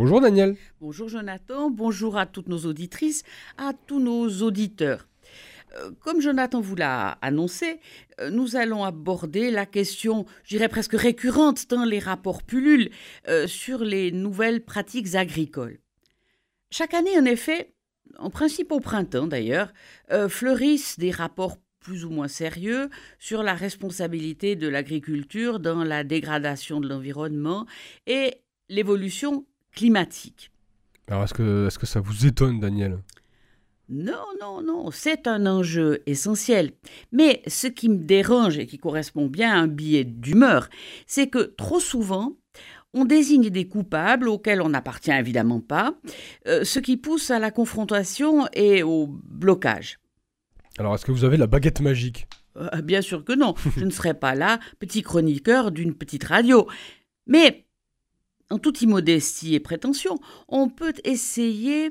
Bonjour Daniel. Bonjour Jonathan, bonjour à toutes nos auditrices, à tous nos auditeurs. Euh, Comme Jonathan vous l'a annoncé, euh, nous allons aborder la question, je dirais presque récurrente dans les rapports pullulent, euh, sur les nouvelles pratiques agricoles. Chaque année, en effet, en principe au printemps d'ailleurs, fleurissent des rapports plus ou moins sérieux sur la responsabilité de l'agriculture dans la dégradation de l'environnement et l'évolution climatique. Alors est-ce que, est que ça vous étonne Daniel? Non, non, non, c'est un enjeu essentiel. Mais ce qui me dérange et qui correspond bien à un billet d'humeur, c'est que trop souvent, on désigne des coupables auxquels on n'appartient évidemment pas, euh, ce qui pousse à la confrontation et au blocage. Alors est-ce que vous avez la baguette magique? Euh, bien sûr que non, je ne serai pas là, petit chroniqueur d'une petite radio. Mais, en toute immodestie et prétention, on peut essayer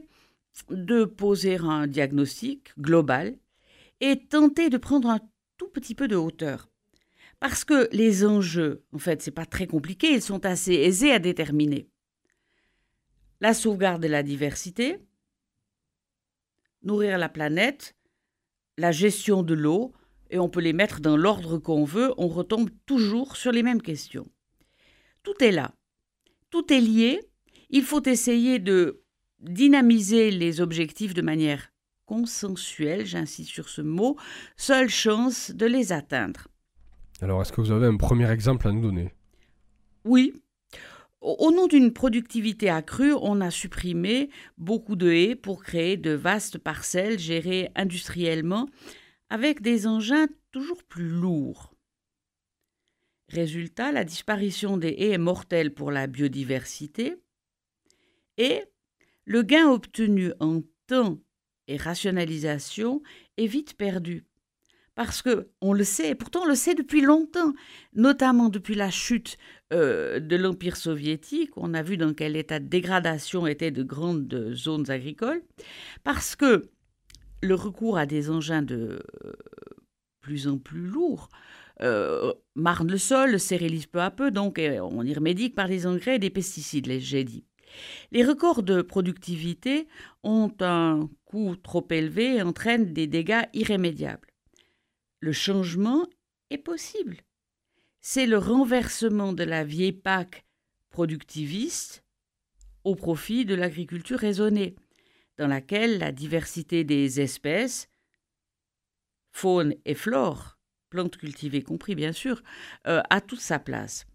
de poser un diagnostic global et tenter de prendre un tout petit peu de hauteur. Parce que les enjeux, en fait, c'est pas très compliqué, ils sont assez aisés à déterminer. La sauvegarde de la diversité, nourrir la planète, la gestion de l'eau, et on peut les mettre dans l'ordre qu'on veut, on retombe toujours sur les mêmes questions. Tout est là. Tout est lié. Il faut essayer de dynamiser les objectifs de manière consensuelle, j'insiste sur ce mot, seule chance de les atteindre. Alors est-ce que vous avez un premier exemple à nous donner? Oui. Au nom d'une productivité accrue, on a supprimé beaucoup de haies pour créer de vastes parcelles gérées industriellement avec des engins toujours plus lourds. Résultat, la disparition des haies est mortelle pour la biodiversité et le gain obtenu en temps et rationalisation est vite perdu. Parce que on le sait, et pourtant on le sait depuis longtemps, notamment depuis la chute euh, de l'Empire soviétique, on a vu dans quel état de dégradation étaient de grandes zones agricoles, parce que le recours à des engins de euh, plus en plus lourds euh, marne le sol, le peu à peu, donc euh, on y remédie par des engrais et des pesticides, les j'ai dit. Les records de productivité ont un coût trop élevé et entraînent des dégâts irrémédiables. Le changement est possible. C'est le renversement de la vieille PAC productiviste au profit de l'agriculture raisonnée, dans laquelle la diversité des espèces, faune et flore, plantes cultivées compris bien sûr, euh, a toute sa place.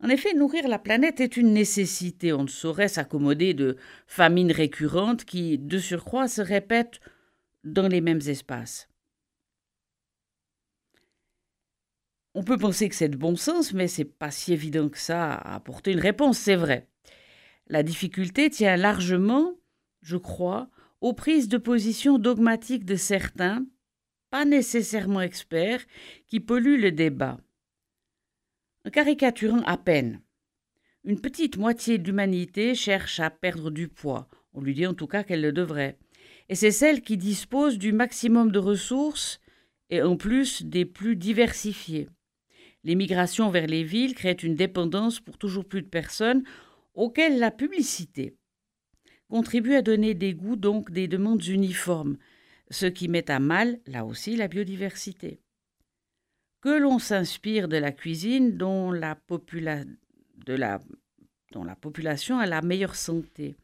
En effet, nourrir la planète est une nécessité. On ne saurait s'accommoder de famines récurrentes qui, de surcroît, se répètent dans les mêmes espaces. On peut penser que c'est de bon sens, mais c'est pas si évident que ça à apporter une réponse, c'est vrai. La difficulté tient largement, je crois, aux prises de position dogmatiques de certains, pas nécessairement experts, qui polluent le débat. En caricaturant à peine, une petite moitié de l'humanité cherche à perdre du poids, on lui dit en tout cas qu'elle le devrait, et c'est celle qui dispose du maximum de ressources et en plus des plus diversifiées. L'émigration vers les villes crée une dépendance pour toujours plus de personnes auxquelles la publicité contribue à donner des goûts, donc des demandes uniformes, ce qui met à mal, là aussi, la biodiversité. Que l'on s'inspire de la cuisine dont la, population a la meilleure santé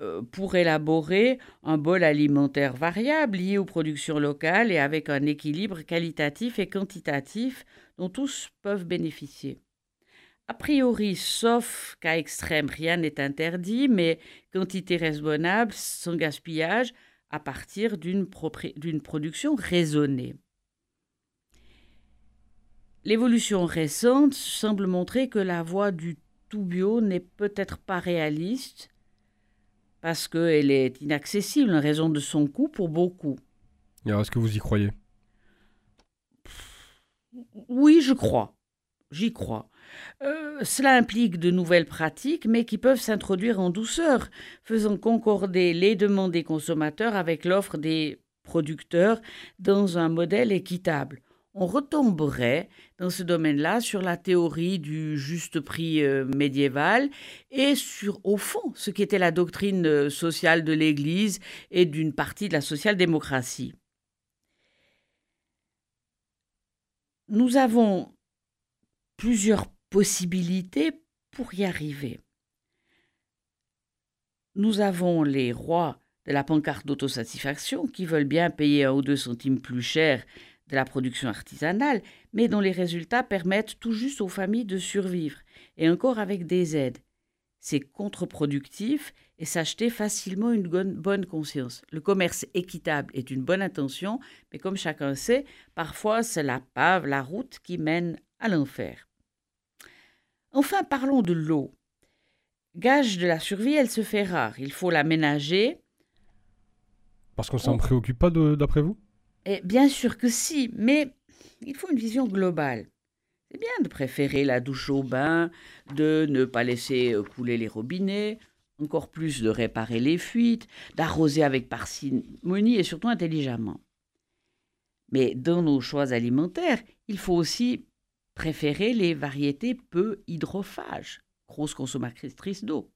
euh, pour élaborer un bol alimentaire variable lié aux productions locales et avec un équilibre qualitatif et quantitatif dont tous peuvent bénéficier. A priori, sauf cas extrême, rien n'est interdit, mais quantité raisonnable, sans gaspillage, à partir d'une production raisonnée. L'évolution récente semble montrer que la voie du tout bio n'est peut-être pas réaliste parce qu'elle est inaccessible en raison de son coût pour beaucoup. Est-ce que vous y croyez? Oui, je crois. J'y crois. Euh, cela implique de nouvelles pratiques, mais qui peuvent s'introduire en douceur, faisant concorder les demandes des consommateurs avec l'offre des producteurs dans un modèle équitable. on retomberait dans ce domaine-là sur la théorie du juste prix euh, médiéval et sur, au fond, ce qui était la doctrine euh, sociale de l'Église et d'une partie de la social-démocratie. Nous avons plusieurs possibilités pour y arriver. Nous avons les rois de la pancarte d'autosatisfaction qui veulent bien payer un ou deux centimes plus cher de la production artisanale, mais dont les résultats permettent tout juste aux familles de survivre, et encore avec des aides. C'est contre-productif et s'acheter facilement une bonne conscience. Le commerce équitable est une bonne intention, mais comme chacun sait, parfois c'est la pave, la route qui mène à l'enfer. Enfin, parlons de l'eau. Gage de la survie, elle se fait rare. Il faut l'aménager. Parce qu'on s'en préoccupe pas d'après vous? Eh, bien sûr que si, mais il faut une vision globale. C'est bien de préférer la douche au bain, de ne pas laisser euh, couler les robinets, encore plus de réparer les fuites, d'arroser avec parcimonie et surtout intelligemment. Mais dans nos choix alimentaires, il faut aussi préférer les variétés peu hydrophages, grosses consommatrices d'eau.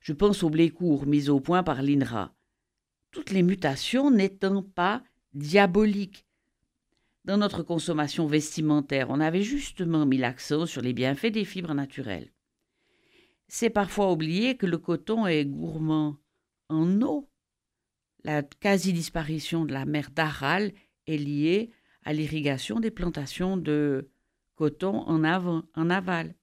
Je pense au blé court mis au point par l'INRA. Toutes les mutations n'étant pas diabolique. Dans notre consommation vestimentaire, on avait justement mis l'accent sur les bienfaits des fibres naturelles. C'est parfois oublié que le coton est gourmand en eau. La quasi-disparition de la mer d'Aral est liée à l'irrigation des plantations de coton en, aval.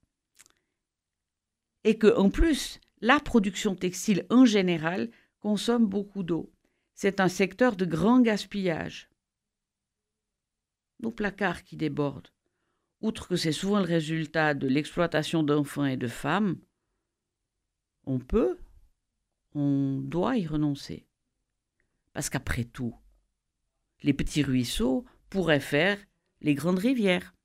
Et que, en plus, la production textile en général consomme beaucoup d'eau. C'est un secteur de grand gaspillage. Nos placards qui débordent, outre que c'est souvent le résultat de l'exploitation d'enfants et de femmes, on peut, on doit y renoncer. Parce qu'après tout, les petits ruisseaux pourraient faire les grandes rivières.